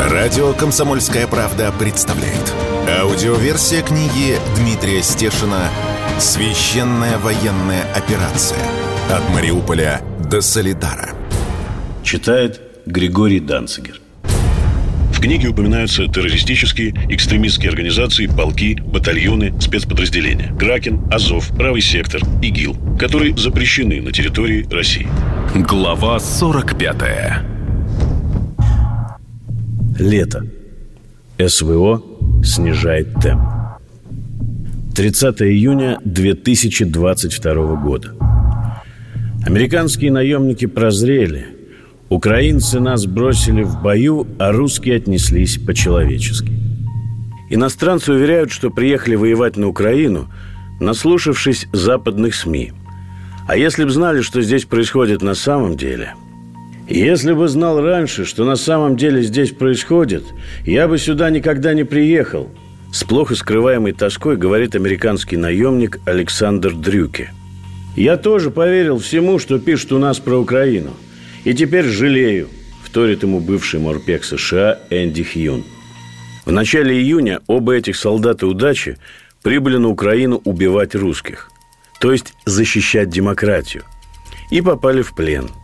Радио «Комсомольская правда» представляет. Аудиоверсия книги Дмитрия Стешина «Священная военная операция. От Мариуполя до Солидара». Читает Григорий Данцигер. В книге упоминаются террористические, экстремистские организации, полки, батальоны, спецподразделения. Кракен, Азов, Правый сектор, ИГИЛ, которые запрещены на территории России. Глава 45 Лето. СВО снижает темп. 30 июня 2022 года. Американские наемники прозрели. Украинцы нас бросили в бою, а русские отнеслись по-человечески. Иностранцы уверяют, что приехали воевать на Украину, наслушавшись западных СМИ. А если бы знали, что здесь происходит на самом деле – если бы знал раньше, что на самом деле здесь происходит, я бы сюда никогда не приехал. С плохо скрываемой тоской говорит американский наемник Александр Дрюке. Я тоже поверил всему, что пишут у нас про Украину. И теперь жалею, вторит ему бывший морпех США Энди Хьюн. В начале июня оба этих солдата удачи прибыли на Украину убивать русских, то есть защищать демократию, и попали в плен –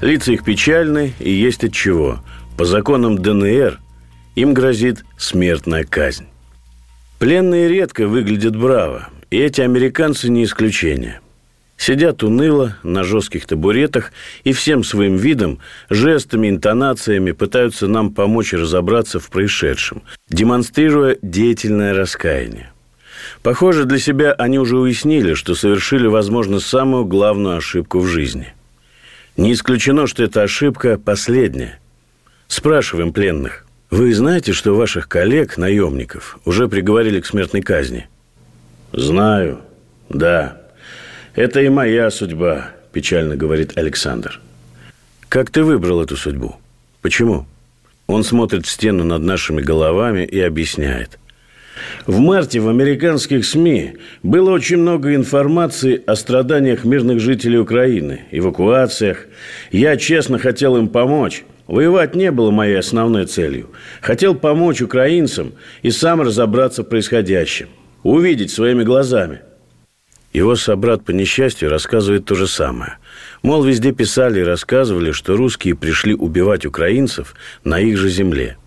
Лица их печальны и есть от чего. По законам ДНР им грозит смертная казнь. Пленные редко выглядят браво, и эти американцы не исключение. Сидят уныло на жестких табуретах и всем своим видом, жестами, интонациями пытаются нам помочь разобраться в происшедшем, демонстрируя деятельное раскаяние. Похоже, для себя они уже уяснили, что совершили, возможно, самую главную ошибку в жизни. Не исключено, что эта ошибка последняя. Спрашиваем пленных. Вы знаете, что ваших коллег, наемников, уже приговорили к смертной казни? Знаю. Да. Это и моя судьба, печально говорит Александр. Как ты выбрал эту судьбу? Почему? Он смотрит в стену над нашими головами и объясняет – в марте в американских СМИ было очень много информации о страданиях мирных жителей Украины, эвакуациях. Я честно хотел им помочь. Воевать не было моей основной целью. Хотел помочь украинцам и сам разобраться в происходящем. Увидеть своими глазами. Его собрат по несчастью рассказывает то же самое. Мол, везде писали и рассказывали, что русские пришли убивать украинцев на их же земле –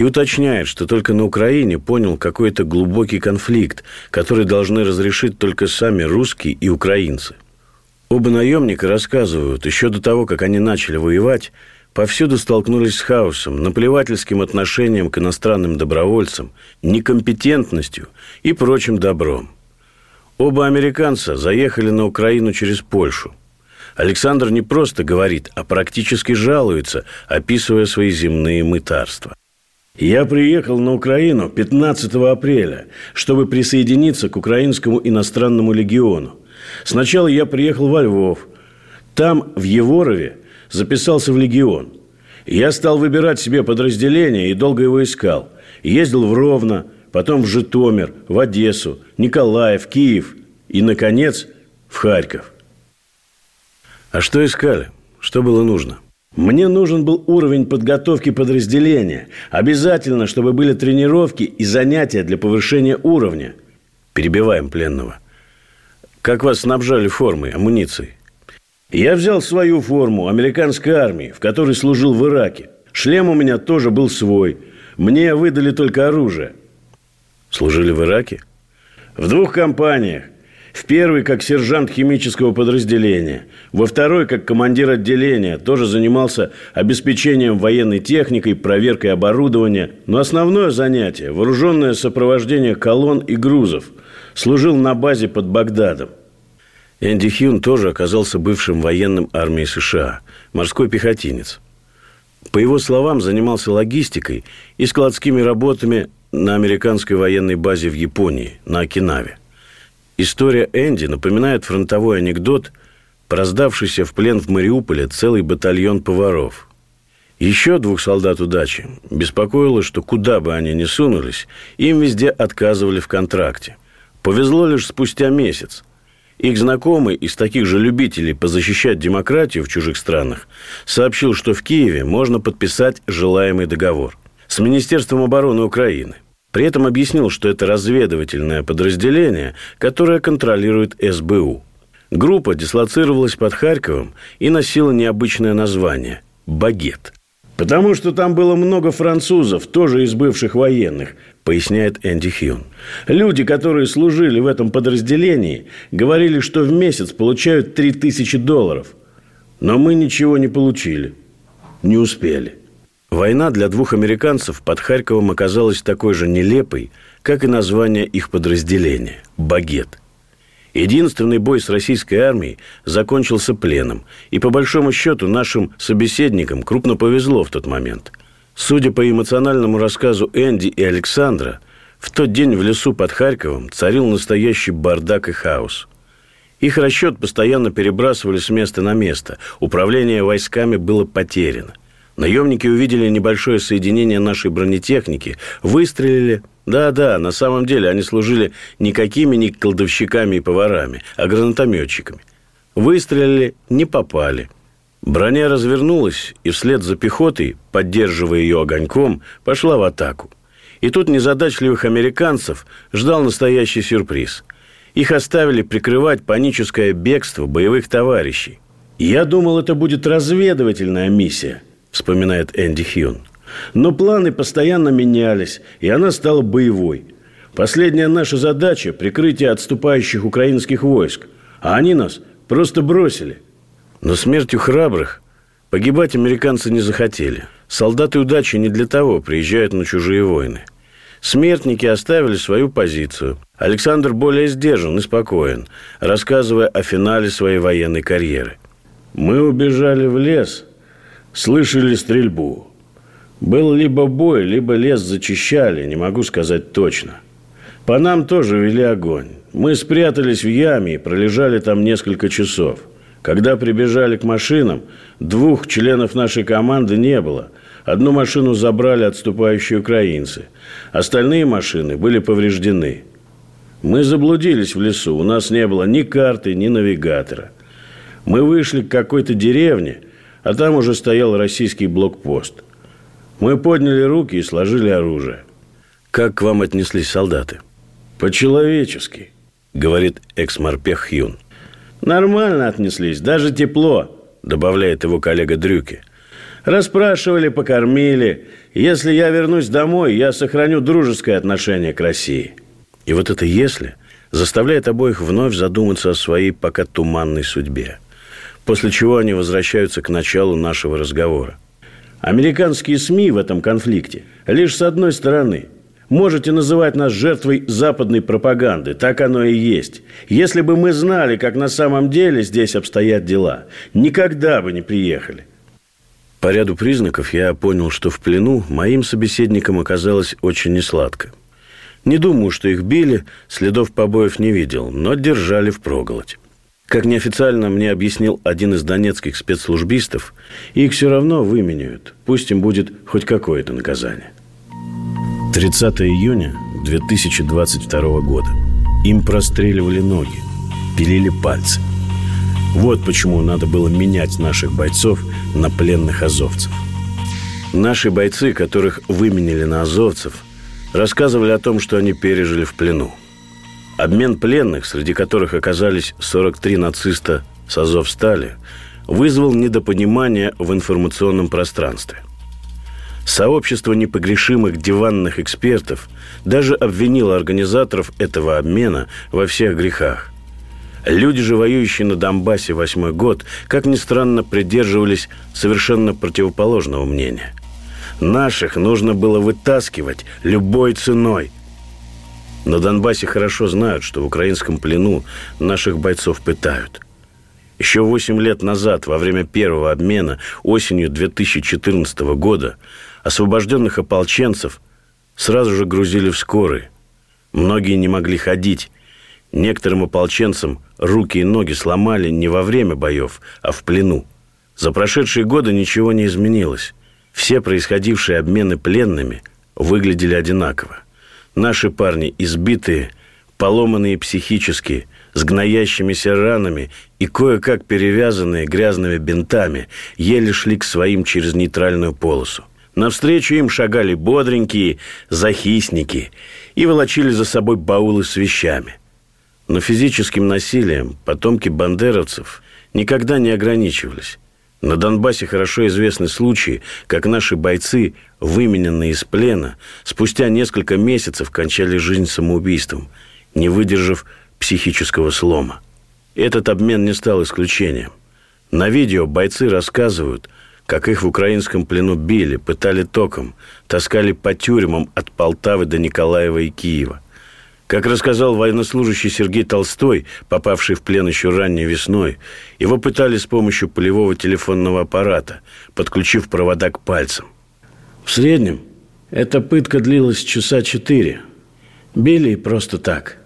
и уточняет, что только на Украине понял какой-то глубокий конфликт, который должны разрешить только сами русские и украинцы. Оба наемника рассказывают, еще до того, как они начали воевать, повсюду столкнулись с хаосом, наплевательским отношением к иностранным добровольцам, некомпетентностью и прочим добром. Оба американца заехали на Украину через Польшу. Александр не просто говорит, а практически жалуется, описывая свои земные мытарства. Я приехал на Украину 15 апреля, чтобы присоединиться к Украинскому иностранному легиону. Сначала я приехал во Львов. Там, в Еворове, записался в легион. Я стал выбирать себе подразделение и долго его искал. Ездил в Ровно, потом в Житомир, в Одессу, Николаев, Киев и, наконец, в Харьков. А что искали? Что было нужно? – мне нужен был уровень подготовки подразделения. Обязательно, чтобы были тренировки и занятия для повышения уровня. Перебиваем пленного. Как вас снабжали формой, амуницией? Я взял свою форму американской армии, в которой служил в Ираке. Шлем у меня тоже был свой. Мне выдали только оружие. Служили в Ираке? В двух компаниях. В первый как сержант химического подразделения, во второй как командир отделения, тоже занимался обеспечением военной техникой, проверкой оборудования, но основное занятие – вооруженное сопровождение колонн и грузов. Служил на базе под Багдадом. Энди Хьюн тоже оказался бывшим военным армии США, морской пехотинец. По его словам, занимался логистикой и складскими работами на американской военной базе в Японии, на Окинаве. История Энди напоминает фронтовой анекдот про сдавшийся в плен в Мариуполе целый батальон поваров. Еще двух солдат удачи беспокоило, что куда бы они ни сунулись, им везде отказывали в контракте. Повезло лишь спустя месяц. Их знакомый из таких же любителей позащищать демократию в чужих странах сообщил, что в Киеве можно подписать желаемый договор с Министерством обороны Украины. При этом объяснил, что это разведывательное подразделение, которое контролирует СБУ. Группа дислоцировалась под Харьковом и носила необычное название – «Багет». «Потому что там было много французов, тоже из бывших военных», поясняет Энди Хьюн. «Люди, которые служили в этом подразделении, говорили, что в месяц получают 3000 долларов. Но мы ничего не получили. Не успели». Война для двух американцев под Харьковом оказалась такой же нелепой, как и название их подразделения – «Багет». Единственный бой с российской армией закончился пленом, и по большому счету нашим собеседникам крупно повезло в тот момент. Судя по эмоциональному рассказу Энди и Александра, в тот день в лесу под Харьковом царил настоящий бардак и хаос. Их расчет постоянно перебрасывали с места на место, управление войсками было потеряно. Наемники увидели небольшое соединение нашей бронетехники, выстрелили. Да-да, на самом деле они служили не колдовщиками и поварами, а гранатометчиками. Выстрелили, не попали. Броня развернулась и вслед за пехотой, поддерживая ее огоньком, пошла в атаку. И тут незадачливых американцев ждал настоящий сюрприз. Их оставили прикрывать паническое бегство боевых товарищей. Я думал, это будет разведывательная миссия – вспоминает Энди Хьюн. Но планы постоянно менялись, и она стала боевой. Последняя наша задача – прикрытие отступающих украинских войск. А они нас просто бросили. Но смертью храбрых погибать американцы не захотели. Солдаты удачи не для того приезжают на чужие войны. Смертники оставили свою позицию. Александр более сдержан и спокоен, рассказывая о финале своей военной карьеры. «Мы убежали в лес», Слышали стрельбу. Был либо бой, либо лес зачищали, не могу сказать точно. По нам тоже вели огонь. Мы спрятались в яме и пролежали там несколько часов. Когда прибежали к машинам, двух членов нашей команды не было. Одну машину забрали отступающие украинцы. Остальные машины были повреждены. Мы заблудились в лесу. У нас не было ни карты, ни навигатора. Мы вышли к какой-то деревне – а там уже стоял российский блокпост. Мы подняли руки и сложили оружие. Как к вам отнеслись солдаты? По-человечески, говорит экс-морпех Хьюн. Нормально отнеслись, даже тепло, добавляет его коллега Дрюки. Расспрашивали, покормили. Если я вернусь домой, я сохраню дружеское отношение к России. И вот это «если» заставляет обоих вновь задуматься о своей пока туманной судьбе – после чего они возвращаются к началу нашего разговора. Американские СМИ в этом конфликте лишь с одной стороны. Можете называть нас жертвой западной пропаганды, так оно и есть. Если бы мы знали, как на самом деле здесь обстоят дела, никогда бы не приехали. По ряду признаков я понял, что в плену моим собеседникам оказалось очень несладко. Не думаю, что их били, следов побоев не видел, но держали в проголодь. Как неофициально мне объяснил один из донецких спецслужбистов, их все равно выменяют. Пусть им будет хоть какое-то наказание. 30 июня 2022 года. Им простреливали ноги, пилили пальцы. Вот почему надо было менять наших бойцов на пленных азовцев. Наши бойцы, которых выменили на азовцев, рассказывали о том, что они пережили в плену. Обмен пленных, среди которых оказались 43 нациста с Азовстали, вызвал недопонимание в информационном пространстве. Сообщество непогрешимых диванных экспертов даже обвинило организаторов этого обмена во всех грехах. Люди же, воюющие на Донбассе восьмой год, как ни странно, придерживались совершенно противоположного мнения. Наших нужно было вытаскивать любой ценой – на Донбассе хорошо знают, что в украинском плену наших бойцов пытают. Еще 8 лет назад, во время первого обмена, осенью 2014 года, освобожденных ополченцев сразу же грузили в скорые. Многие не могли ходить. Некоторым ополченцам руки и ноги сломали не во время боев, а в плену. За прошедшие годы ничего не изменилось. Все происходившие обмены пленными выглядели одинаково – Наши парни избитые, поломанные психически, с гноящимися ранами и кое-как перевязанные грязными бинтами, еле шли к своим через нейтральную полосу. Навстречу им шагали бодренькие захисники и волочили за собой баулы с вещами. Но физическим насилием потомки бандеровцев никогда не ограничивались. На Донбассе хорошо известны случаи, как наши бойцы, вымененные из плена, спустя несколько месяцев кончали жизнь самоубийством, не выдержав психического слома. Этот обмен не стал исключением. На видео бойцы рассказывают, как их в украинском плену били, пытали током, таскали по тюрьмам от Полтавы до Николаева и Киева – как рассказал военнослужащий Сергей Толстой, попавший в плен еще ранней весной, его пытали с помощью полевого телефонного аппарата, подключив провода к пальцам. В среднем эта пытка длилась часа четыре. Били просто так.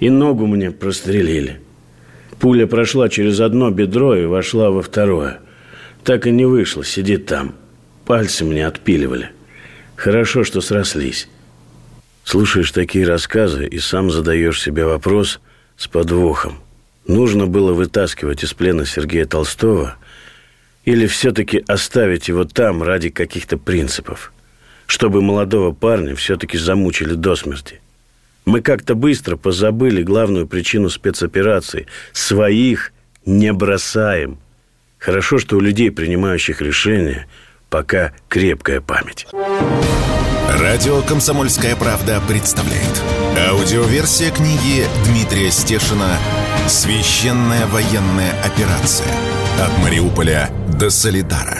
И ногу мне прострелили. Пуля прошла через одно бедро и вошла во второе. Так и не вышла, сидит там. Пальцы мне отпиливали. Хорошо, что срослись. Слушаешь такие рассказы и сам задаешь себе вопрос с подвохом. Нужно было вытаскивать из плена Сергея Толстого или все-таки оставить его там ради каких-то принципов, чтобы молодого парня все-таки замучили до смерти. Мы как-то быстро позабыли главную причину спецоперации. Своих не бросаем. Хорошо, что у людей, принимающих решения, пока крепкая память. Радио «Комсомольская правда» представляет. Аудиоверсия книги Дмитрия Стешина «Священная военная операция. От Мариуполя до Солидара».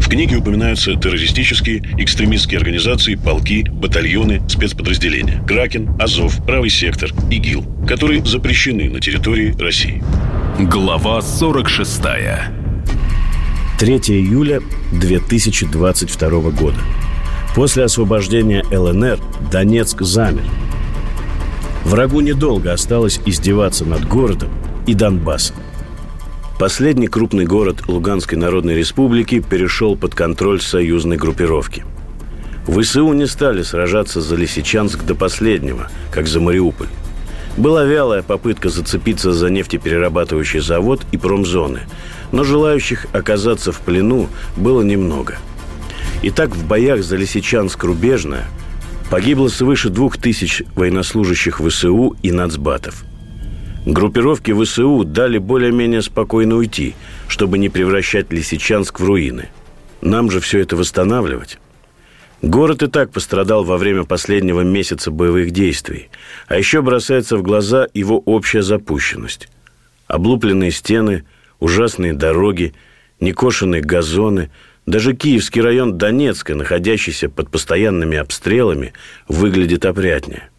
В книге упоминаются террористические, экстремистские организации, полки, батальоны, спецподразделения. Кракен, Азов, Правый сектор, ИГИЛ, которые запрещены на территории России. Глава 46 3 июля 2022 года. После освобождения ЛНР Донецк замер. Врагу недолго осталось издеваться над городом и Донбассом. Последний крупный город Луганской Народной Республики перешел под контроль союзной группировки. ВСУ не стали сражаться за Лисичанск до последнего, как за Мариуполь. Была вялая попытка зацепиться за нефтеперерабатывающий завод и промзоны, но желающих оказаться в плену было немного. Итак, в боях за Лисичанск-Рубежное погибло свыше двух тысяч военнослужащих ВСУ и нацбатов. Группировки ВСУ дали более-менее спокойно уйти, чтобы не превращать Лисичанск в руины. Нам же все это восстанавливать. Город и так пострадал во время последнего месяца боевых действий, а еще бросается в глаза его общая запущенность. Облупленные стены, ужасные дороги, некошенные газоны, даже Киевский район Донецка, находящийся под постоянными обстрелами, выглядит опрятнее.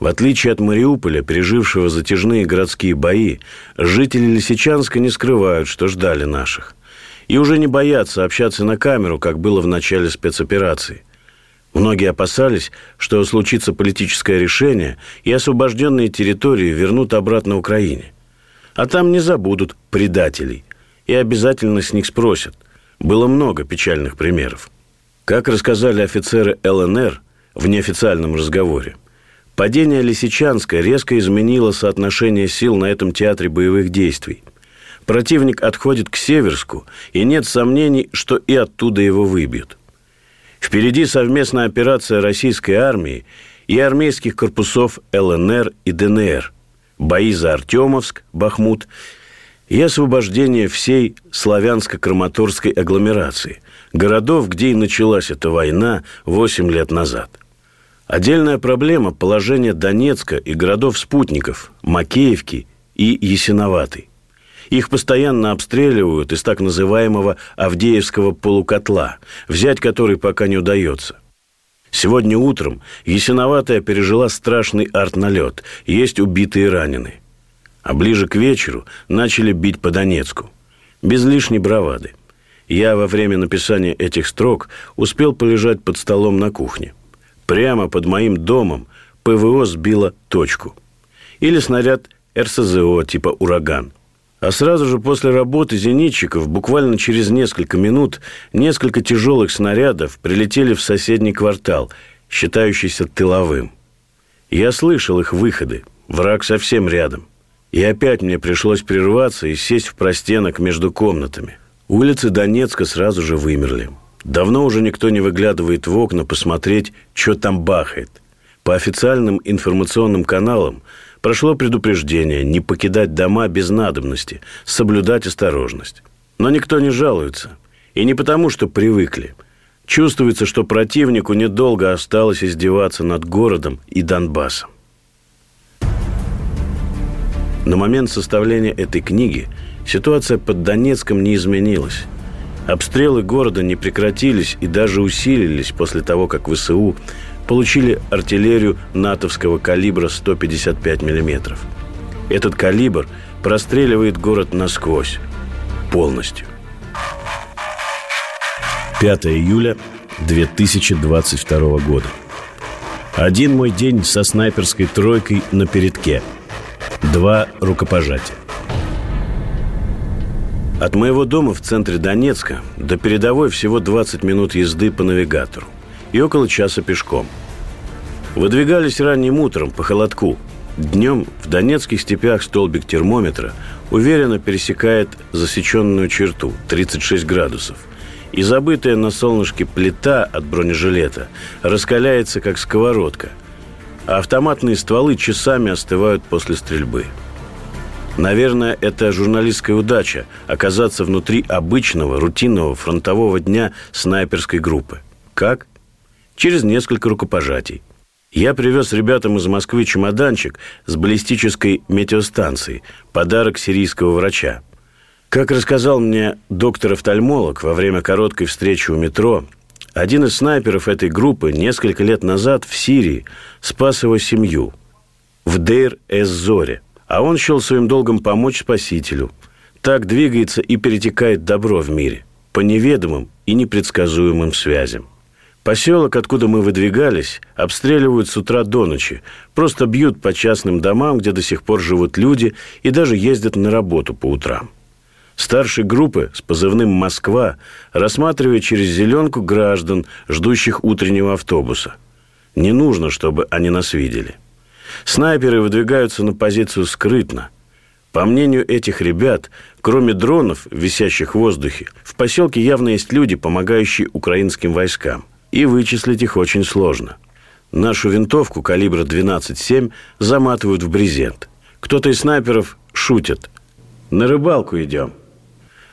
В отличие от Мариуполя, пережившего затяжные городские бои, жители Лисичанска не скрывают, что ждали наших. И уже не боятся общаться на камеру, как было в начале спецоперации. Многие опасались, что случится политическое решение, и освобожденные территории вернут обратно Украине. А там не забудут предателей, и обязательно с них спросят. Было много печальных примеров. Как рассказали офицеры ЛНР в неофициальном разговоре, падение Лисичанска резко изменило соотношение сил на этом театре боевых действий. Противник отходит к Северску, и нет сомнений, что и оттуда его выбьют. Впереди совместная операция российской армии и армейских корпусов ЛНР и ДНР, бои за Артемовск, Бахмут и освобождение всей славянско-краматорской агломерации, городов, где и началась эта война 8 лет назад. Отдельная проблема – положение Донецка и городов-спутников Макеевки и Ясиноватой. Их постоянно обстреливают из так называемого Авдеевского полукотла, взять который пока не удается. Сегодня утром Ясиноватая пережила страшный артналет, есть убитые и раненые. А ближе к вечеру начали бить по Донецку. Без лишней бравады. Я во время написания этих строк успел полежать под столом на кухне. Прямо под моим домом ПВО сбило точку. Или снаряд РСЗО типа «Ураган». А сразу же после работы зенитчиков, буквально через несколько минут, несколько тяжелых снарядов прилетели в соседний квартал, считающийся тыловым. Я слышал их выходы, Враг совсем рядом. И опять мне пришлось прерваться и сесть в простенок между комнатами. Улицы Донецка сразу же вымерли. Давно уже никто не выглядывает в окна посмотреть, что там бахает. По официальным информационным каналам прошло предупреждение не покидать дома без надобности, соблюдать осторожность. Но никто не жалуется. И не потому, что привыкли. Чувствуется, что противнику недолго осталось издеваться над городом и Донбассом. На момент составления этой книги ситуация под Донецком не изменилась. Обстрелы города не прекратились и даже усилились после того, как ВСУ получили артиллерию натовского калибра 155 мм. Этот калибр простреливает город насквозь, полностью. 5 июля 2022 года. Один мой день со снайперской тройкой на передке – Два рукопожатия. От моего дома в центре Донецка до передовой всего 20 минут езды по навигатору и около часа пешком. Выдвигались ранним утром по холодку. Днем в донецких степях столбик термометра уверенно пересекает засеченную черту – 36 градусов. И забытая на солнышке плита от бронежилета раскаляется, как сковородка – а автоматные стволы часами остывают после стрельбы. Наверное, это журналистская удача – оказаться внутри обычного, рутинного фронтового дня снайперской группы. Как? Через несколько рукопожатий. Я привез ребятам из Москвы чемоданчик с баллистической метеостанцией, подарок сирийского врача. Как рассказал мне доктор-офтальмолог во время короткой встречи у метро, один из снайперов этой группы несколько лет назад в Сирии спас его семью в Дейр-эз-Зоре, а он счел своим долгом помочь спасителю. Так двигается и перетекает добро в мире по неведомым и непредсказуемым связям. Поселок, откуда мы выдвигались, обстреливают с утра до ночи. Просто бьют по частным домам, где до сих пор живут люди, и даже ездят на работу по утрам. Старший группы с позывным «Москва» рассматривает через зеленку граждан, ждущих утреннего автобуса. Не нужно, чтобы они нас видели. Снайперы выдвигаются на позицию скрытно. По мнению этих ребят, кроме дронов, висящих в воздухе, в поселке явно есть люди, помогающие украинским войскам. И вычислить их очень сложно. Нашу винтовку калибра 12,7 заматывают в брезент. Кто-то из снайперов шутит. «На рыбалку идем».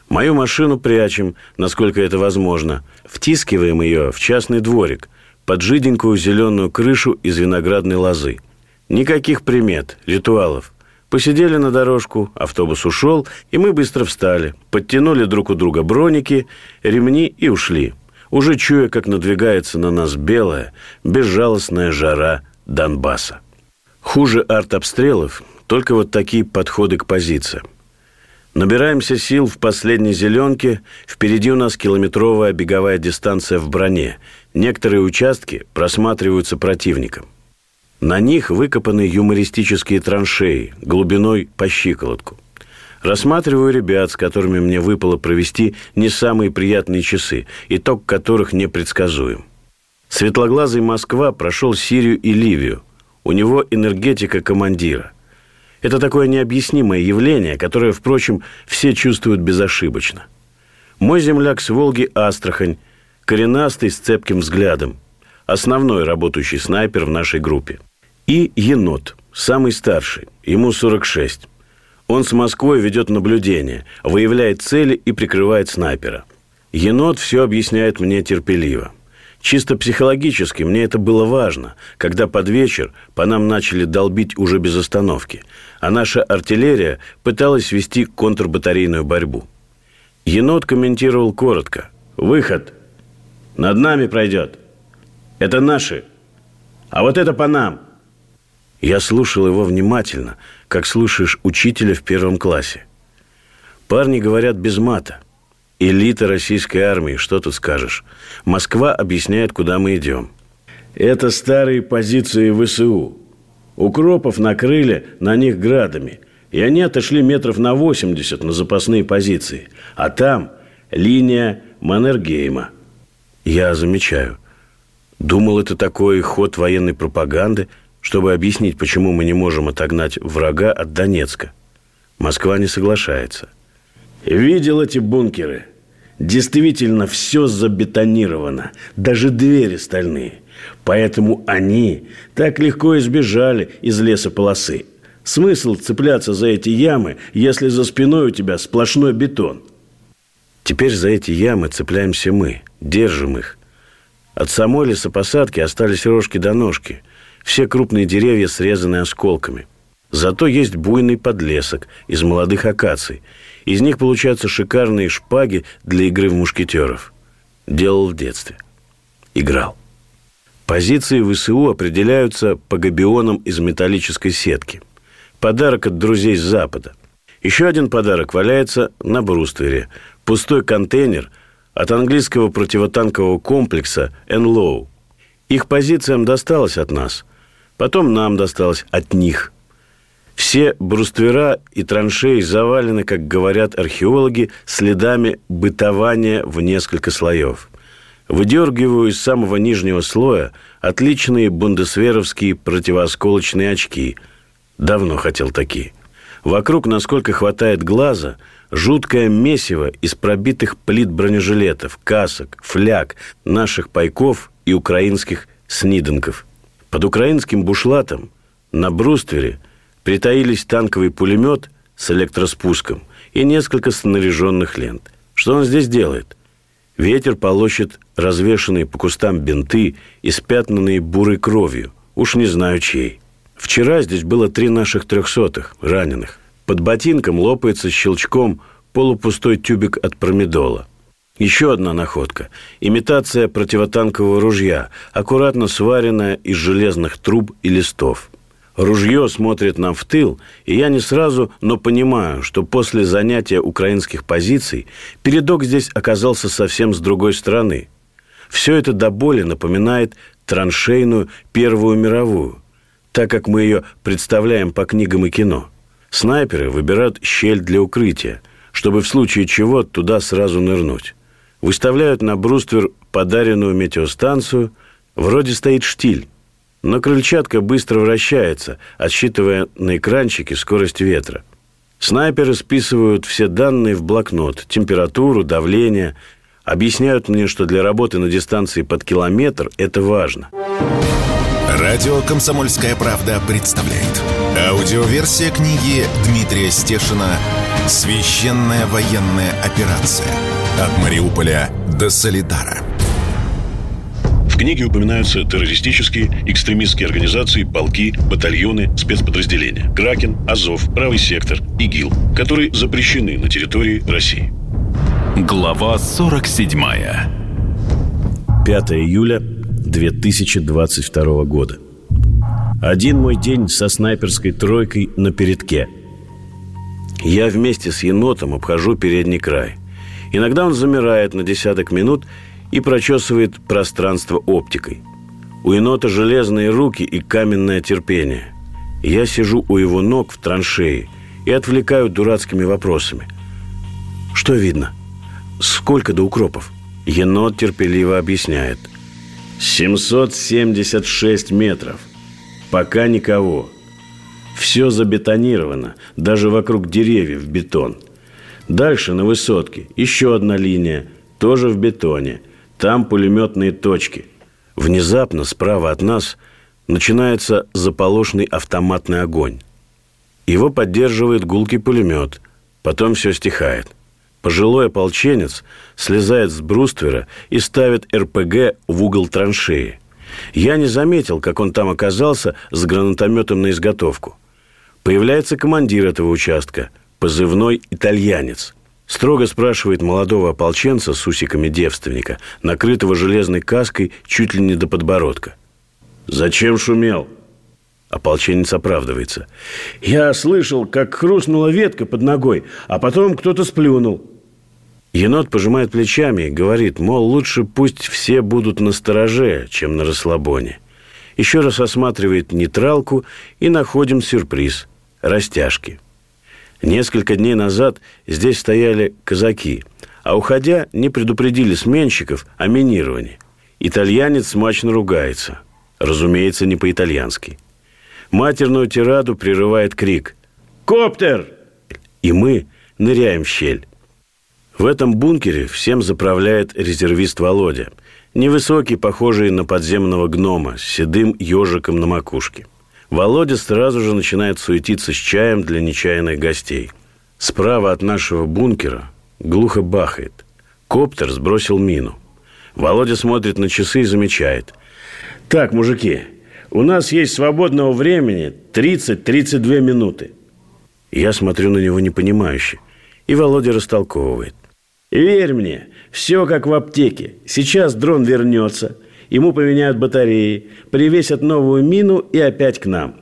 Мою машину прячем, насколько это возможно. Втискиваем ее в частный дворик, под жиденькую зеленую крышу из виноградной лозы. Никаких примет, ритуалов. Посидели на дорожку, автобус ушел, и мы быстро встали. Подтянули друг у друга броники, ремни и ушли. Уже чуя, как надвигается на нас белая, безжалостная жара Донбасса. Хуже артобстрелов только вот такие подходы к позициям. Набираемся сил в последней зеленке. Впереди у нас километровая беговая дистанция в броне. Некоторые участки просматриваются противником. На них выкопаны юмористические траншеи глубиной по щиколотку. Рассматриваю ребят, с которыми мне выпало провести не самые приятные часы, итог которых непредсказуем. Светлоглазый Москва прошел Сирию и Ливию. У него энергетика командира. Это такое необъяснимое явление, которое, впрочем, все чувствуют безошибочно. Мой земляк с Волги Астрахань, коренастый с цепким взглядом, основной работающий снайпер в нашей группе. И енот, самый старший, ему 46. Он с Москвой ведет наблюдение, выявляет цели и прикрывает снайпера. Енот все объясняет мне терпеливо. Чисто психологически мне это было важно, когда под вечер по нам начали долбить уже без остановки, а наша артиллерия пыталась вести контрбатарейную борьбу. Енот комментировал коротко. «Выход. Над нами пройдет. Это наши. А вот это по нам». Я слушал его внимательно, как слушаешь учителя в первом классе. Парни говорят без мата. Элита российской армии, что тут скажешь? Москва объясняет, куда мы идем. Это старые позиции ВСУ. Укропов накрыли на них градами. И они отошли метров на 80 на запасные позиции. А там линия Маннергейма. Я замечаю. Думал, это такой ход военной пропаганды, чтобы объяснить, почему мы не можем отогнать врага от Донецка. Москва не соглашается. Видел эти бункеры. Действительно, все забетонировано. Даже двери стальные. Поэтому они так легко избежали из лесополосы. Смысл цепляться за эти ямы, если за спиной у тебя сплошной бетон? Теперь за эти ямы цепляемся мы, держим их. От самой лесопосадки остались рожки до ножки. Все крупные деревья срезаны осколками. Зато есть буйный подлесок из молодых акаций. Из них получаются шикарные шпаги для игры в мушкетеров. Делал в детстве. Играл. Позиции ВСУ определяются по габионам из металлической сетки. Подарок от друзей с Запада. Еще один подарок валяется на бруствере. Пустой контейнер от английского противотанкового комплекса «Энлоу». Их позициям досталось от нас. Потом нам досталось от них. Все бруствера и траншеи завалены, как говорят археологи, следами бытования в несколько слоев – Выдергиваю из самого нижнего слоя отличные бундесверовские противоосколочные очки. Давно хотел такие. Вокруг, насколько хватает глаза, жуткое месиво из пробитых плит бронежилетов, касок, фляг, наших пайков и украинских сниденков. Под украинским бушлатом на бруствере притаились танковый пулемет с электроспуском и несколько снаряженных лент. Что он здесь делает? Ветер полощет развешанные по кустам бинты, испятнанные бурой кровью. Уж не знаю чьей. Вчера здесь было три наших трехсотых, раненых. Под ботинком лопается щелчком полупустой тюбик от промедола. Еще одна находка. Имитация противотанкового ружья, аккуратно сваренная из железных труб и листов. Ружье смотрит нам в тыл, и я не сразу, но понимаю, что после занятия украинских позиций передок здесь оказался совсем с другой стороны. Все это до боли напоминает траншейную Первую мировую, так как мы ее представляем по книгам и кино. Снайперы выбирают щель для укрытия, чтобы в случае чего туда сразу нырнуть. Выставляют на бруствер подаренную метеостанцию, вроде стоит штиль, но крыльчатка быстро вращается, отсчитывая на экранчике скорость ветра. Снайперы списывают все данные в блокнот, температуру, давление, объясняют мне, что для работы на дистанции под километр это важно. Радио «Комсомольская правда» представляет. Аудиоверсия книги Дмитрия Стешина «Священная военная операция. От Мариуполя до Солидара». В книге упоминаются террористические, экстремистские организации, полки, батальоны, спецподразделения. Кракен, Азов, Правый сектор, ИГИЛ, которые запрещены на территории России. Глава 47 5 июля 2022 года. Один мой день со снайперской тройкой на передке. Я вместе с енотом обхожу передний край. Иногда он замирает на десяток минут и прочесывает пространство оптикой. У енота железные руки и каменное терпение. Я сижу у его ног в траншеи и отвлекаю дурацкими вопросами. Что видно? Сколько до укропов? Енот терпеливо объясняет. 776 метров. Пока никого. Все забетонировано, даже вокруг деревьев бетон. Дальше на высотке еще одна линия, тоже в бетоне – там пулеметные точки. Внезапно справа от нас начинается заполошный автоматный огонь. Его поддерживает гулкий пулемет. Потом все стихает. Пожилой ополченец слезает с бруствера и ставит РПГ в угол траншеи. Я не заметил, как он там оказался с гранатометом на изготовку. Появляется командир этого участка, позывной «Итальянец». Строго спрашивает молодого ополченца с усиками девственника, накрытого железной каской чуть ли не до подбородка. «Зачем шумел?» Ополченец оправдывается. «Я слышал, как хрустнула ветка под ногой, а потом кто-то сплюнул». Енот пожимает плечами и говорит, мол, лучше пусть все будут на стороже, чем на расслабоне. Еще раз осматривает нейтралку и находим сюрприз – растяжки – Несколько дней назад здесь стояли казаки, а уходя не предупредили сменщиков о минировании. Итальянец смачно ругается. Разумеется, не по-итальянски. Матерную тираду прерывает крик «Коптер!» И мы ныряем в щель. В этом бункере всем заправляет резервист Володя. Невысокий, похожий на подземного гнома, с седым ежиком на макушке. Володя сразу же начинает суетиться с чаем для нечаянных гостей. Справа от нашего бункера глухо бахает. Коптер сбросил мину. Володя смотрит на часы и замечает. «Так, мужики, у нас есть свободного времени 30-32 минуты». Я смотрю на него непонимающе. И Володя растолковывает. «Верь мне, все как в аптеке. Сейчас дрон вернется, ему поменяют батареи, привесят новую мину и опять к нам.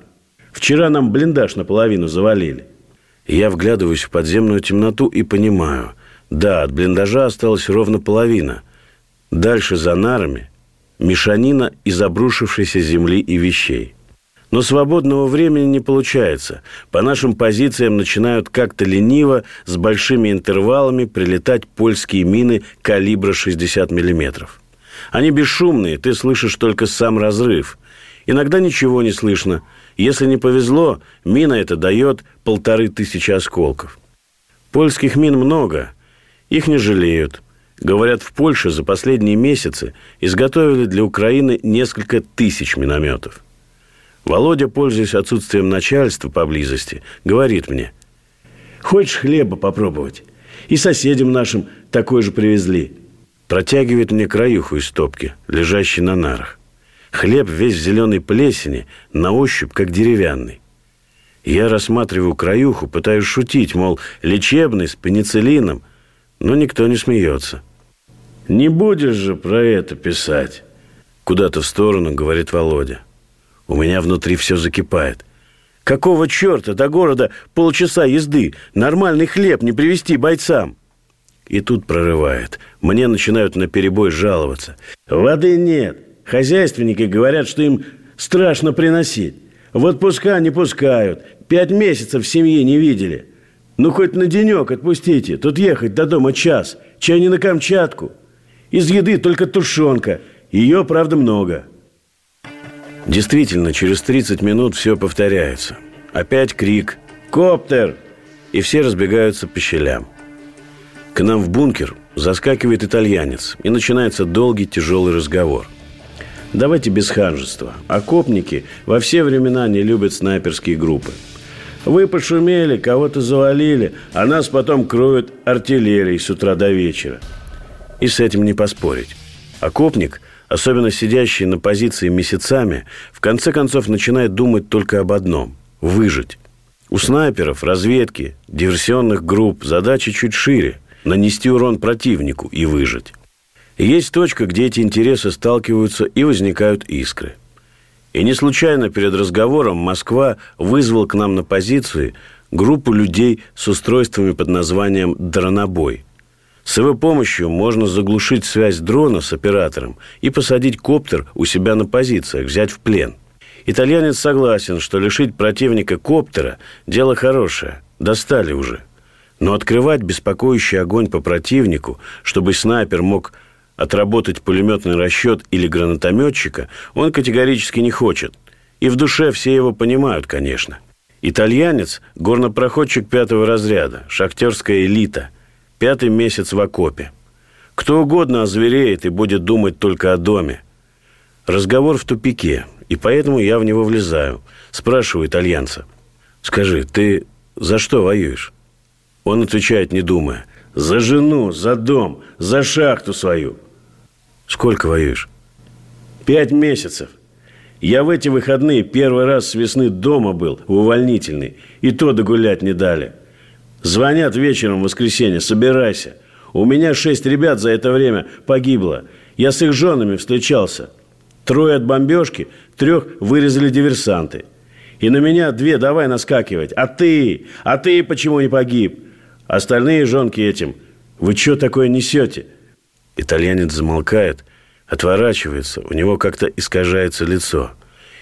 Вчера нам блиндаж наполовину завалили». Я вглядываюсь в подземную темноту и понимаю. Да, от блиндажа осталась ровно половина. Дальше за нарами мешанина из обрушившейся земли и вещей – но свободного времени не получается. По нашим позициям начинают как-то лениво, с большими интервалами прилетать польские мины калибра 60 миллиметров. Они бесшумные, ты слышишь только сам разрыв. Иногда ничего не слышно. Если не повезло, мина это дает полторы тысячи осколков. Польских мин много, их не жалеют. Говорят, в Польше за последние месяцы изготовили для Украины несколько тысяч минометов. Володя, пользуясь отсутствием начальства поблизости, говорит мне, «Хочешь хлеба попробовать? И соседям нашим такой же привезли». Протягивает мне краюху из стопки, лежащей на нарах. Хлеб весь в зеленой плесени, на ощупь как деревянный. Я рассматриваю краюху, пытаюсь шутить, мол, лечебный, с пенициллином, но никто не смеется. «Не будешь же про это писать?» Куда-то в сторону, говорит Володя. У меня внутри все закипает. Какого черта до города полчаса езды? Нормальный хлеб не привезти бойцам. И тут прорывает. Мне начинают на перебой жаловаться. Воды нет. Хозяйственники говорят, что им страшно приносить. В отпуска не пускают. Пять месяцев в семье не видели. Ну, хоть на денек отпустите. Тут ехать до дома час. Чай не на Камчатку. Из еды только тушенка. Ее, правда, много. Действительно, через 30 минут все повторяется. Опять крик «Коптер!» И все разбегаются по щелям. К нам в бункер заскакивает итальянец, и начинается долгий тяжелый разговор. Давайте без ханжества. Окопники во все времена не любят снайперские группы. Вы пошумели, кого-то завалили, а нас потом кроют артиллерией с утра до вечера. И с этим не поспорить. Окопник – особенно сидящий на позиции месяцами, в конце концов начинает думать только об одном – выжить. У снайперов, разведки, диверсионных групп задача чуть шире – нанести урон противнику и выжить. есть точка, где эти интересы сталкиваются и возникают искры. И не случайно перед разговором Москва вызвал к нам на позиции группу людей с устройствами под названием «Дронобой», с его помощью можно заглушить связь дрона с оператором и посадить коптер у себя на позициях, взять в плен. Итальянец согласен, что лишить противника коптера – дело хорошее. Достали уже. Но открывать беспокоящий огонь по противнику, чтобы снайпер мог отработать пулеметный расчет или гранатометчика, он категорически не хочет. И в душе все его понимают, конечно. Итальянец – горнопроходчик пятого разряда, шахтерская элита – Пятый месяц в окопе. Кто угодно озвереет и будет думать только о доме. Разговор в тупике, и поэтому я в него влезаю. Спрашиваю итальянца. «Скажи, ты за что воюешь?» Он отвечает, не думая. «За жену, за дом, за шахту свою». «Сколько воюешь?» «Пять месяцев. Я в эти выходные первый раз с весны дома был, увольнительный, и то догулять не дали». Звонят вечером в воскресенье, собирайся. У меня шесть ребят за это время погибло. Я с их женами встречался. Трое от бомбежки, трех вырезали диверсанты. И на меня две давай наскакивать. А ты? А ты почему не погиб? Остальные жонки этим. Вы что такое несете? Итальянец замолкает, отворачивается. У него как-то искажается лицо.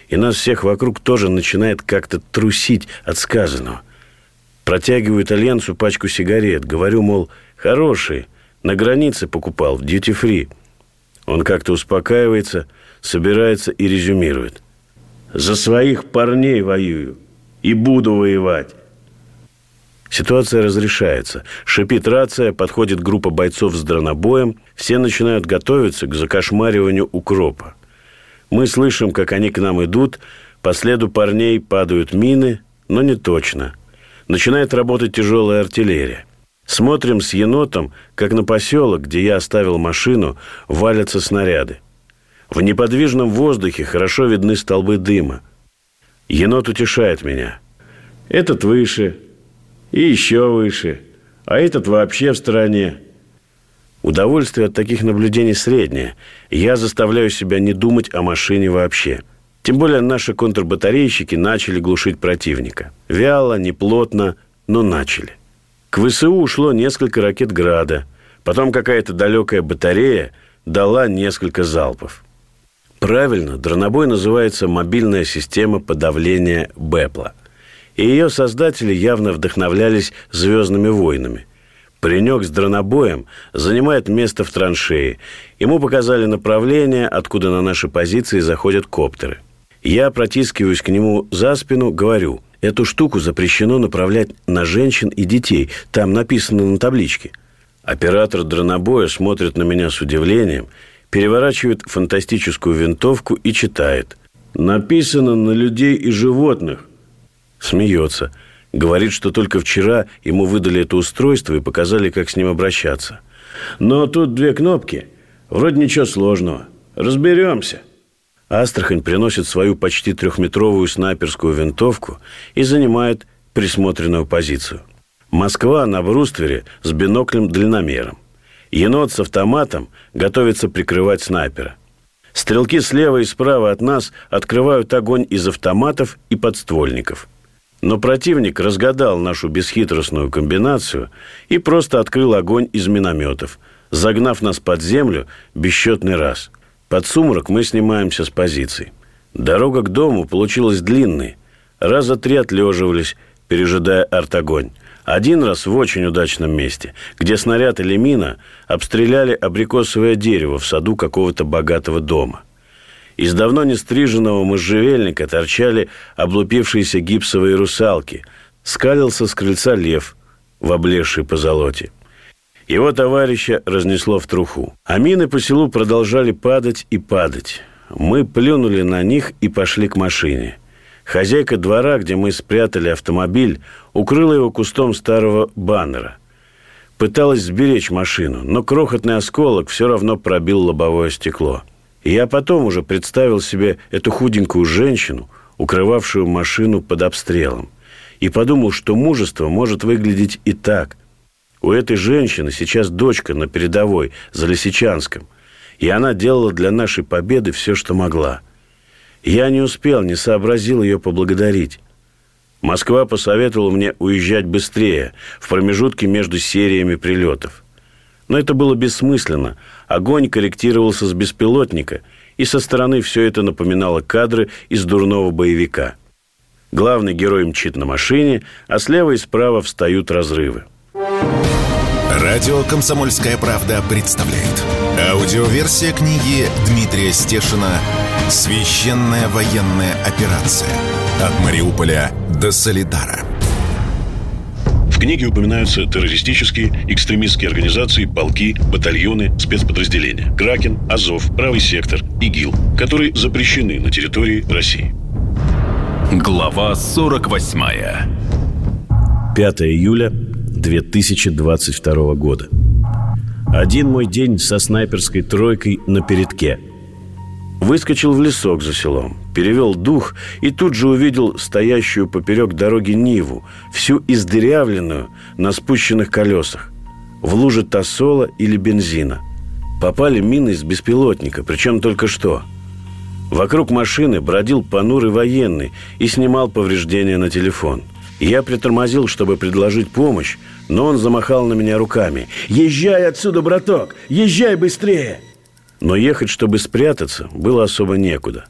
И нас всех вокруг тоже начинает как-то трусить от сказанного – Протягиваю итальянцу пачку сигарет. Говорю, мол, хорошие. На границе покупал, в дьюти-фри. Он как-то успокаивается, собирается и резюмирует. За своих парней воюю. И буду воевать. Ситуация разрешается. Шипит рация, подходит группа бойцов с дронобоем. Все начинают готовиться к закошмариванию укропа. Мы слышим, как они к нам идут. По следу парней падают мины, но не точно. Начинает работать тяжелая артиллерия. Смотрим с енотом, как на поселок, где я оставил машину, валятся снаряды. В неподвижном воздухе хорошо видны столбы дыма. Енот утешает меня. Этот выше, и еще выше, а этот вообще в стороне. Удовольствие от таких наблюдений среднее. Я заставляю себя не думать о машине вообще. Тем более наши контрбатарейщики начали глушить противника. Вяло, неплотно, но начали. К ВСУ ушло несколько ракет «Града». Потом какая-то далекая батарея дала несколько залпов. Правильно, дронобой называется «Мобильная система подавления БЭПЛа». И ее создатели явно вдохновлялись «Звездными войнами». Паренек с дронобоем занимает место в траншее. Ему показали направление, откуда на наши позиции заходят коптеры. Я протискиваюсь к нему за спину, говорю, эту штуку запрещено направлять на женщин и детей. Там написано на табличке. Оператор дронобоя смотрит на меня с удивлением, переворачивает фантастическую винтовку и читает. Написано на людей и животных. Смеется. Говорит, что только вчера ему выдали это устройство и показали, как с ним обращаться. Но тут две кнопки. Вроде ничего сложного. Разберемся. Астрахань приносит свою почти трехметровую снайперскую винтовку и занимает присмотренную позицию. Москва на бруствере с биноклем-дальномером. Енот с автоматом готовится прикрывать снайпера. Стрелки слева и справа от нас открывают огонь из автоматов и подствольников – но противник разгадал нашу бесхитростную комбинацию и просто открыл огонь из минометов, загнав нас под землю бесчетный раз. Под сумрак мы снимаемся с позиций. Дорога к дому получилась длинной. Раза три отлеживались, пережидая артогонь. Один раз в очень удачном месте, где снаряд или мина обстреляли абрикосовое дерево в саду какого-то богатого дома – из давно не стриженного можжевельника торчали облупившиеся гипсовые русалки. Скалился с крыльца лев в облезшей позолоте. Его товарища разнесло в труху. А мины по селу продолжали падать и падать. Мы плюнули на них и пошли к машине. Хозяйка двора, где мы спрятали автомобиль, укрыла его кустом старого баннера. Пыталась сберечь машину, но крохотный осколок все равно пробил лобовое стекло. И я потом уже представил себе эту худенькую женщину, укрывавшую машину под обстрелом, и подумал, что мужество может выглядеть и так. У этой женщины сейчас дочка на передовой, за Лисичанском, и она делала для нашей победы все, что могла. Я не успел, не сообразил ее поблагодарить. Москва посоветовала мне уезжать быстрее, в промежутке между сериями прилетов. Но это было бессмысленно. Огонь корректировался с беспилотника, и со стороны все это напоминало кадры из дурного боевика. Главный герой мчит на машине, а слева и справа встают разрывы. Радио «Комсомольская правда» представляет. Аудиоверсия книги Дмитрия Стешина «Священная военная операция. От Мариуполя до Солидара» книге упоминаются террористические, экстремистские организации, полки, батальоны, спецподразделения. Кракен, Азов, Правый сектор, ИГИЛ, которые запрещены на территории России. Глава 48 5 июля 2022 года. Один мой день со снайперской тройкой на передке – Выскочил в лесок за селом, перевел дух и тут же увидел стоящую поперек дороги Ниву, всю издырявленную на спущенных колесах, в луже тосола или бензина. Попали мины из беспилотника, причем только что. Вокруг машины бродил понурый военный и снимал повреждения на телефон. Я притормозил, чтобы предложить помощь, но он замахал на меня руками. «Езжай отсюда, браток! Езжай быстрее!» Но ехать, чтобы спрятаться, было особо некуда.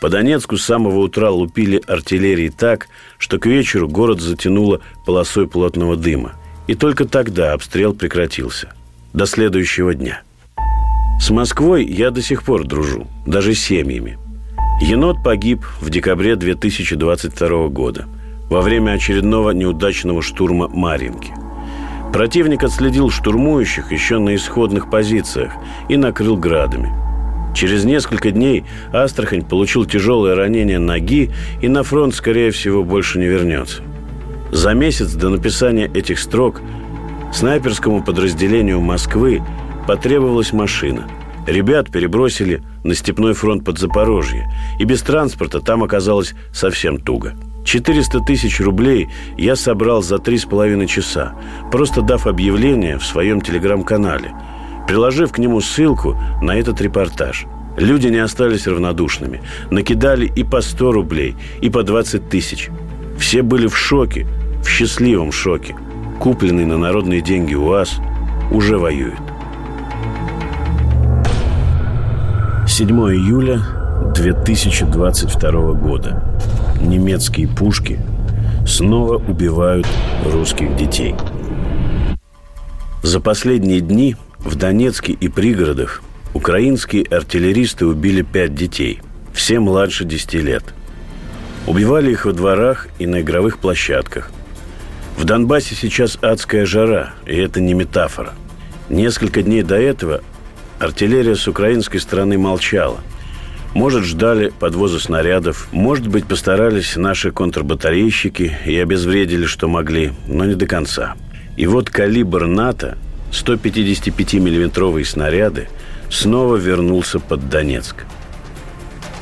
По Донецку с самого утра лупили артиллерии так, что к вечеру город затянуло полосой плотного дыма. И только тогда обстрел прекратился. До следующего дня. С Москвой я до сих пор дружу, даже с семьями. Енот погиб в декабре 2022 года во время очередного неудачного штурма Маринки. Противник отследил штурмующих еще на исходных позициях и накрыл градами. Через несколько дней Астрахань получил тяжелое ранение ноги и на фронт, скорее всего, больше не вернется. За месяц до написания этих строк снайперскому подразделению Москвы потребовалась машина. Ребят перебросили на степной фронт под Запорожье, и без транспорта там оказалось совсем туго. 400 тысяч рублей я собрал за три с половиной часа, просто дав объявление в своем телеграм-канале, приложив к нему ссылку на этот репортаж. Люди не остались равнодушными. Накидали и по 100 рублей, и по 20 тысяч. Все были в шоке, в счастливом шоке. Купленный на народные деньги УАЗ уже воюет. 7 июля 2022 года. Немецкие пушки снова убивают русских детей. За последние дни в Донецке и пригородах украинские артиллеристы убили пять детей, все младше 10 лет. Убивали их во дворах и на игровых площадках. В Донбассе сейчас адская жара, и это не метафора. Несколько дней до этого Артиллерия с украинской стороны молчала. Может, ждали подвоза снарядов, может быть, постарались наши контрбатарейщики и обезвредили, что могли, но не до конца. И вот калибр НАТО, 155-миллиметровые снаряды, снова вернулся под Донецк.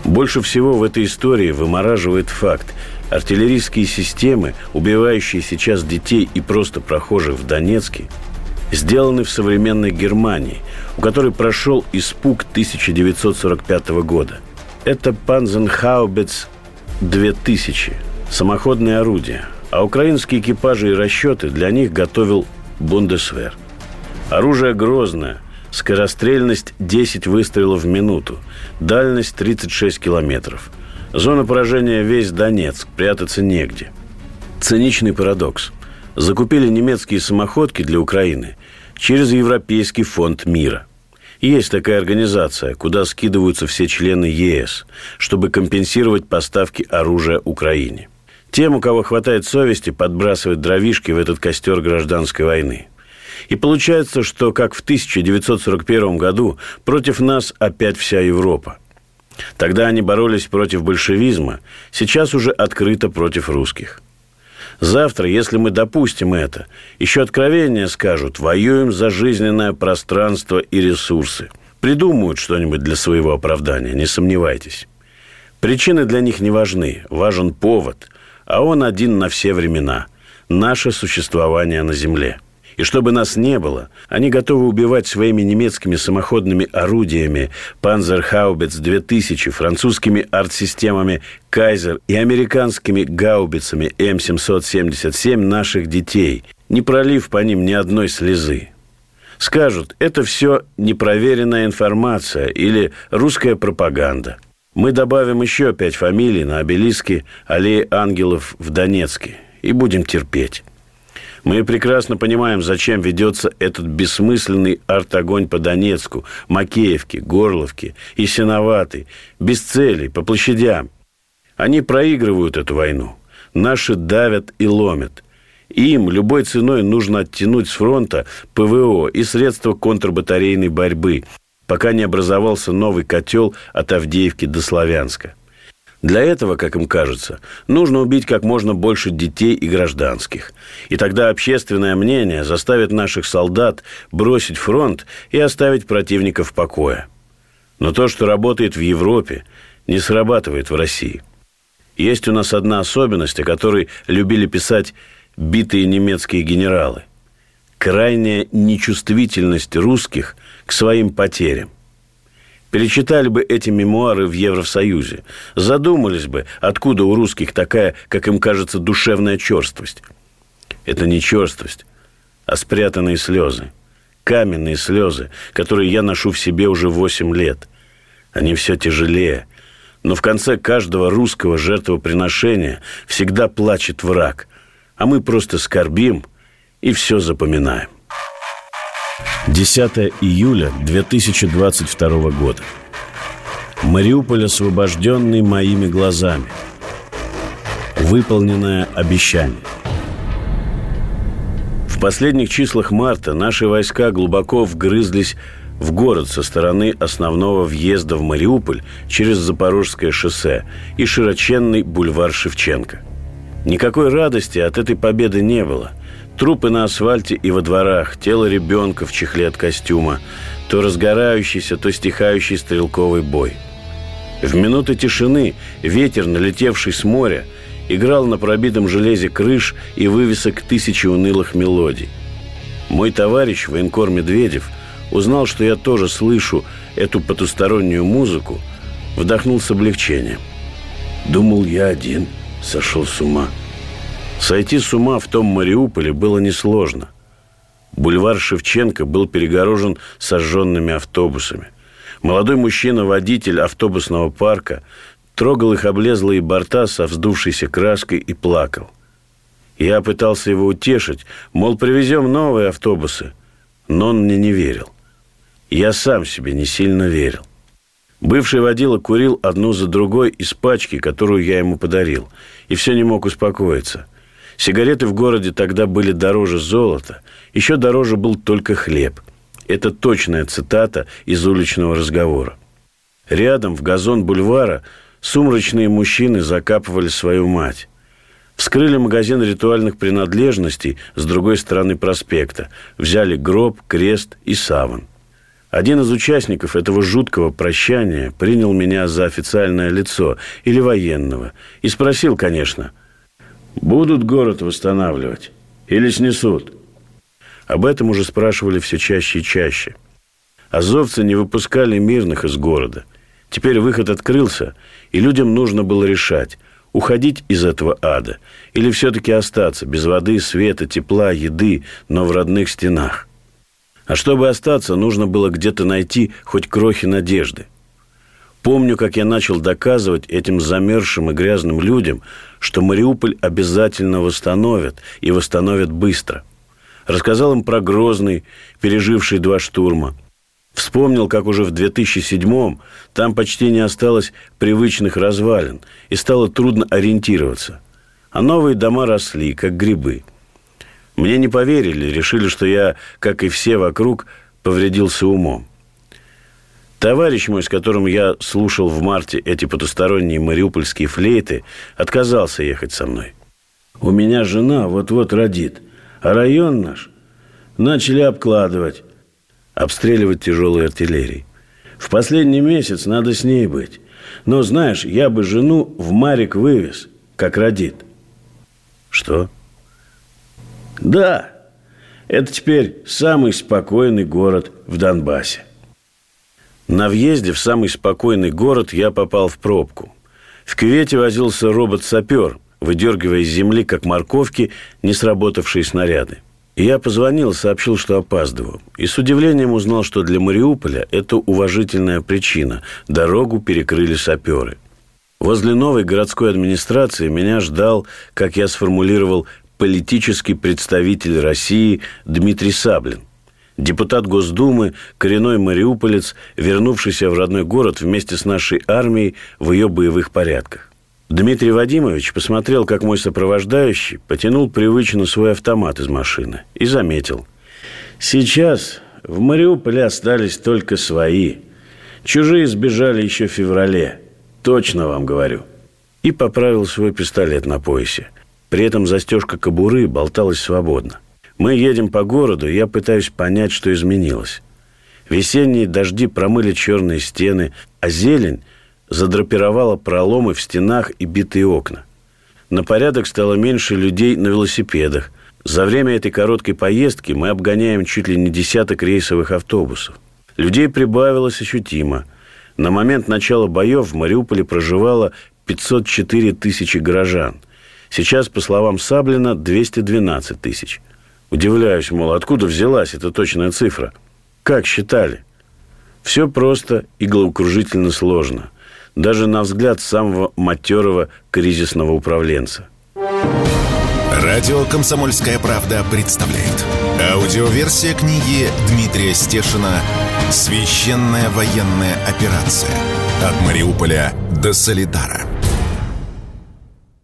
Больше всего в этой истории вымораживает факт. Артиллерийские системы, убивающие сейчас детей и просто прохожих в Донецке, сделаны в современной Германии, у которой прошел испуг 1945 года. Это Панзенхаубец 2000, самоходные орудия, а украинские экипажи и расчеты для них готовил Бундесвер. Оружие грозное, скорострельность 10 выстрелов в минуту, дальность 36 километров. Зона поражения весь Донецк, прятаться негде. Циничный парадокс – закупили немецкие самоходки для Украины через Европейский фонд мира. Есть такая организация, куда скидываются все члены ЕС, чтобы компенсировать поставки оружия Украине. Тем, у кого хватает совести, подбрасывать дровишки в этот костер гражданской войны. И получается, что, как в 1941 году, против нас опять вся Европа. Тогда они боролись против большевизма, сейчас уже открыто против русских. Завтра, если мы допустим это, еще откровения скажут, воюем за жизненное пространство и ресурсы. Придумают что-нибудь для своего оправдания, не сомневайтесь. Причины для них не важны, важен повод, а он один на все времена – наше существование на Земле – и чтобы нас не было, они готовы убивать своими немецкими самоходными орудиями Panzerhaubitz 2000, французскими артсистемами Кайзер и американскими гаубицами М777 наших детей, не пролив по ним ни одной слезы. Скажут, это все непроверенная информация или русская пропаганда. Мы добавим еще пять фамилий на обелиске аллеи ангелов в Донецке и будем терпеть. Мы прекрасно понимаем, зачем ведется этот бессмысленный арт-огонь по Донецку, Макеевке, Горловке и Синоватой, без целей, по площадям. Они проигрывают эту войну. Наши давят и ломят. Им любой ценой нужно оттянуть с фронта ПВО и средства контрбатарейной борьбы, пока не образовался новый котел от Авдеевки до Славянска – для этого, как им кажется, нужно убить как можно больше детей и гражданских. И тогда общественное мнение заставит наших солдат бросить фронт и оставить противника в покое. Но то, что работает в Европе, не срабатывает в России. Есть у нас одна особенность, о которой любили писать битые немецкие генералы. Крайняя нечувствительность русских к своим потерям. Перечитали бы эти мемуары в Евросоюзе. Задумались бы, откуда у русских такая, как им кажется, душевная черствость. Это не черствость, а спрятанные слезы. Каменные слезы, которые я ношу в себе уже 8 лет. Они все тяжелее. Но в конце каждого русского жертвоприношения всегда плачет враг. А мы просто скорбим и все запоминаем. 10 июля 2022 года. Мариуполь освобожденный моими глазами. Выполненное обещание. В последних числах марта наши войска глубоко вгрызлись в город со стороны основного въезда в Мариуполь через Запорожское шоссе и широченный бульвар Шевченко. Никакой радости от этой победы не было. Трупы на асфальте и во дворах, тело ребенка в чехле от костюма, то разгорающийся, то стихающий стрелковый бой. В минуты тишины ветер, налетевший с моря, играл на пробитом железе крыш и вывесок тысячи унылых мелодий. Мой товарищ, военкор Медведев – узнал, что я тоже слышу эту потустороннюю музыку, вдохнул с облегчением. Думал, я один сошел с ума. Сойти с ума в том Мариуполе было несложно. Бульвар Шевченко был перегорожен сожженными автобусами. Молодой мужчина-водитель автобусного парка трогал их облезлые борта со вздувшейся краской и плакал. Я пытался его утешить, мол, привезем новые автобусы, но он мне не верил. Я сам себе не сильно верил. Бывший водила курил одну за другой из пачки, которую я ему подарил, и все не мог успокоиться. Сигареты в городе тогда были дороже золота, еще дороже был только хлеб. Это точная цитата из уличного разговора. Рядом, в газон бульвара, сумрачные мужчины закапывали свою мать. Вскрыли магазин ритуальных принадлежностей с другой стороны проспекта. Взяли гроб, крест и саван. Один из участников этого жуткого прощания принял меня за официальное лицо или военного и спросил, конечно, будут город восстанавливать или снесут? Об этом уже спрашивали все чаще и чаще. Азовцы не выпускали мирных из города. Теперь выход открылся, и людям нужно было решать, уходить из этого ада или все-таки остаться без воды, света, тепла, еды, но в родных стенах – а чтобы остаться, нужно было где-то найти хоть крохи надежды. Помню, как я начал доказывать этим замерзшим и грязным людям, что Мариуполь обязательно восстановят, и восстановят быстро. Рассказал им про Грозный, переживший два штурма. Вспомнил, как уже в 2007-м там почти не осталось привычных развалин, и стало трудно ориентироваться. А новые дома росли, как грибы – мне не поверили, решили, что я, как и все вокруг, повредился умом. Товарищ мой, с которым я слушал в марте эти потусторонние мариупольские флейты, отказался ехать со мной. У меня жена вот-вот родит, а район наш начали обкладывать, обстреливать тяжелой артиллерией. В последний месяц надо с ней быть. Но, знаешь, я бы жену в Марик вывез, как родит. Что? Да, это теперь самый спокойный город в Донбассе. На въезде в самый спокойный город я попал в пробку. В кювете возился робот-сапер, выдергивая из земли, как морковки, не сработавшие снаряды. И я позвонил, сообщил, что опаздываю. И с удивлением узнал, что для Мариуполя это уважительная причина. Дорогу перекрыли саперы. Возле новой городской администрации меня ждал, как я сформулировал, политический представитель России Дмитрий Саблин. Депутат Госдумы, коренной мариуполец, вернувшийся в родной город вместе с нашей армией в ее боевых порядках. Дмитрий Вадимович посмотрел, как мой сопровождающий потянул привычно свой автомат из машины и заметил. «Сейчас в Мариуполе остались только свои. Чужие сбежали еще в феврале. Точно вам говорю». И поправил свой пистолет на поясе. При этом застежка кобуры болталась свободно. Мы едем по городу, и я пытаюсь понять, что изменилось. Весенние дожди промыли черные стены, а зелень задрапировала проломы в стенах и битые окна. На порядок стало меньше людей на велосипедах. За время этой короткой поездки мы обгоняем чуть ли не десяток рейсовых автобусов. Людей прибавилось ощутимо. На момент начала боев в Мариуполе проживало 504 тысячи горожан – Сейчас, по словам Саблина, 212 тысяч. Удивляюсь, мол, откуда взялась эта точная цифра? Как считали? Все просто и головокружительно сложно. Даже на взгляд самого матерого кризисного управленца. Радио «Комсомольская правда» представляет. Аудиоверсия книги Дмитрия Стешина «Священная военная операция». От Мариуполя до Солидара.